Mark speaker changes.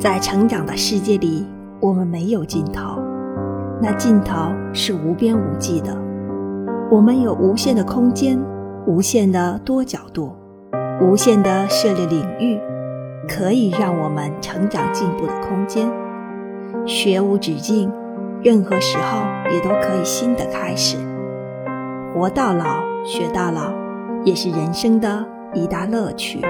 Speaker 1: 在成长的世界里我们没有尽头。那尽头是无边无际的。我们有无限的空间无限的多角度无限的涉猎领域可以让我们成长进步的空间。学无止境任何时候也都可以新的开始。活到老学到老也是人生的一大乐趣。